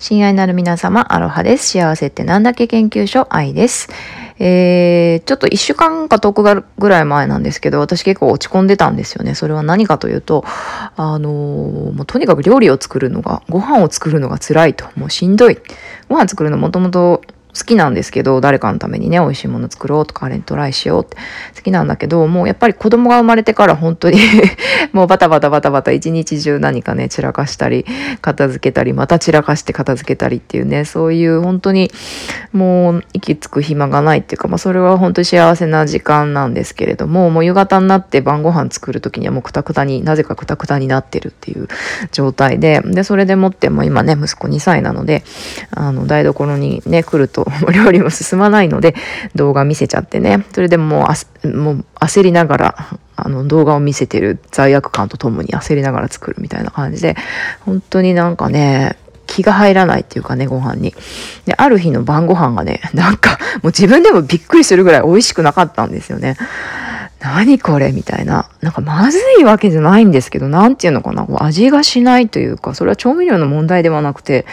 親愛なる皆様、アロハです。幸せってなんだっけ研究所、愛です。えー、ちょっと一週間か10日ぐらい前なんですけど、私結構落ち込んでたんですよね。それは何かというと、あのー、もうとにかく料理を作るのが、ご飯を作るのが辛いと。もうしんどい。ご飯作るのもともと好きなんですけど、誰かのためにね、美味しいもの作ろうとか、あれにトライしようって。好きなんだけど、もうやっぱり子供が生まれてから本当に もうバタバタバタバタ一日中何かね、散らかしたり、片付けたり、また散らかして片付けたりっていうね、そういう本当にもう息つく暇がないっていうか、まあそれは本当に幸せな時間なんですけれども、もう夕方になって晩ご飯作る時にはもうくたくたに、なぜかくたくたになってるっていう状態で、で、それでもっても今ね、息子2歳なので、あの、台所にね、来ると、と 料理も進まないので動画見せちゃってねそれでもうもう焦りながらあの動画を見せてる罪悪感とともに焦りながら作るみたいな感じで本当になんかね気が入らないっていうかね、ご飯に。で、ある日の晩ご飯がね、なんか、もう自分でもびっくりするぐらい美味しくなかったんですよね。何これ？みたいな。なんかまずいわけじゃないんですけど、なんていうのかな。味がしないというか、それは調味料の問題ではなくて、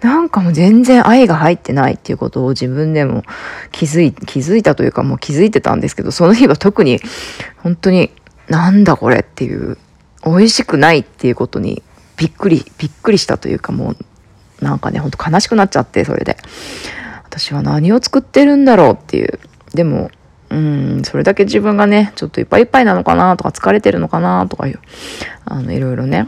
なんかもう全然愛が入ってないっていうことを自分でも気づい、気づいたというかもう気づいてたんですけど、その日は特に本当になんだこれっていう、美味しくないっていうことにびっくり、びっくりしたというかもうなんかね、ほんと悲しくなっちゃって、それで。私は何を作ってるんだろうっていう。でも、うん、それだけ自分がね、ちょっといっぱいいっぱいなのかなとか疲れてるのかなとかいう、あの、いろいろね、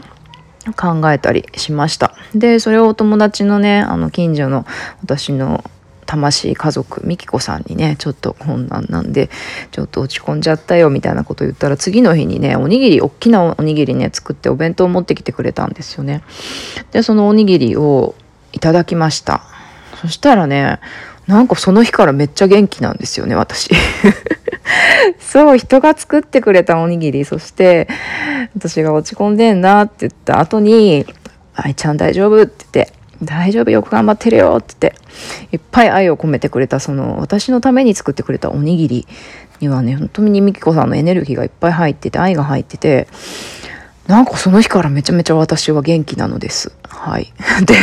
考えたりしました。で、それをお友達のね、あの近所の私の魂家族みきこさんにねちょっと困難なんでちょっと落ち込んじゃったよみたいなこと言ったら次の日にねおにぎり大きなおにぎりね作ってお弁当を持ってきてくれたんですよね。でそのおにぎりをいただきました。そしたらねなんかその日からめっちゃ元気なんですよね私。そう、人が作ってくれたおにぎり、そして、私が落ち込んでんなって言った。後に、愛ちゃん大丈夫って言って、大丈夫よく頑張ってるよって言って、いっぱい愛を込めてくれた、その、私のために作ってくれたおにぎりにはね、本当にみきこさんのエネルギーがいっぱい入ってて、愛が入ってて、なんかその日からめちゃめちゃ私は元気なのです。はい。で、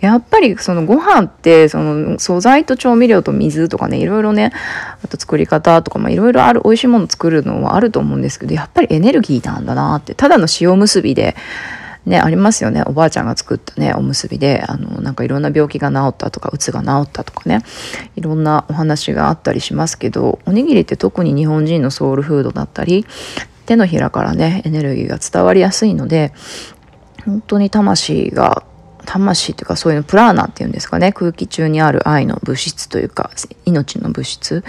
やっぱりそのご飯って、その素材と調味料と水とかね、いろいろね、あと作り方とか、まあいろいろある、美味しいもの作るのはあると思うんですけど、やっぱりエネルギーなんだなって、ただの塩結びで、ね、ありますよね。おばあちゃんが作ったね、おむすびで、あの、なんかいろんな病気が治ったとか、うつが治ったとかね、いろんなお話があったりしますけど、おにぎりって特に日本人のソウルフードだったり、手のひらからねエネルギーが伝わりやすいので本当に魂が魂っていうかそういうのプラーナっていうんですかね空気中にある愛の物質というか命の物質。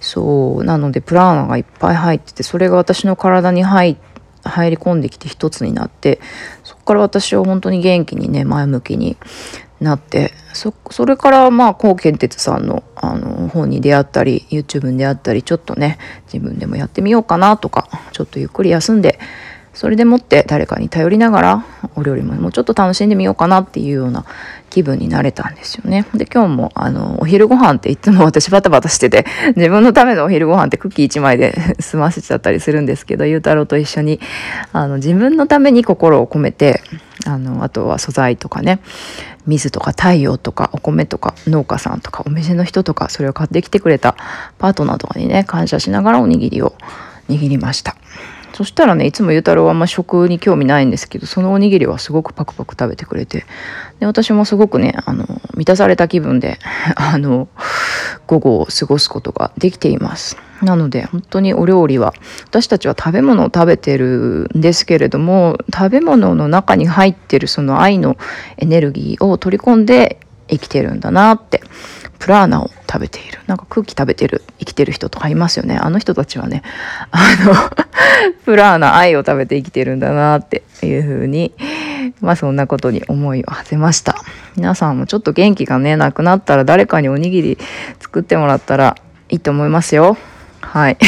そうなのでプラーナがいっぱい入っててそれが私の体に入入り込んできて一つになってそこから私は本当に元気にね前向きになってそそれからまあ高健哲さんのあの本に出会ったり YouTube に出会ったりちょっとね自分でもやってみようかなとかちょっとゆっくり休んでそれでもって誰かに頼りながらお料理ももうちょっと楽しんでみようかなっていうような気分になれたんですよね。で今日もあのお昼ご飯っていつも私バタバタしてて 自分のためのお昼ご飯ってクッキー1枚で 済ませちゃったりするんですけどゆうたろうと一緒にあの自分のために心を込めてあのあとは素材とかね水とか太陽とかお米とか農家さんとかお店の人とかそれを買ってきてくれたパートナーとかにね感謝しながらおにぎりを握りました。そしたらねいつもゆうたろうはあんま食に興味ないんですけどそのおにぎりはすごくパクパク食べてくれてで私もすごくねあの満たされた気分で あの午後を過ごすことができていますなので本当にお料理は私たちは食べ物を食べてるんですけれども食べ物の中に入ってるその愛のエネルギーを取り込んで生きてるんだなってプラーナを食べているなんか空気食べてる生きてる人とかいますよねあの人たちはねあの プラーナ愛を食べて生きてるんだなっていうふうにまあそんなことに思いを馳せました皆さんもちょっと元気がねなくなったら誰かにおにぎり作ってもらったらいいと思いますよはい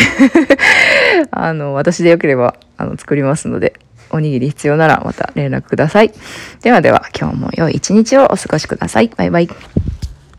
あの私でよければあの作りますのでおにぎり必要ならまた連絡ください。ではでは今日も良い一日をお過ごしください。バイバイ。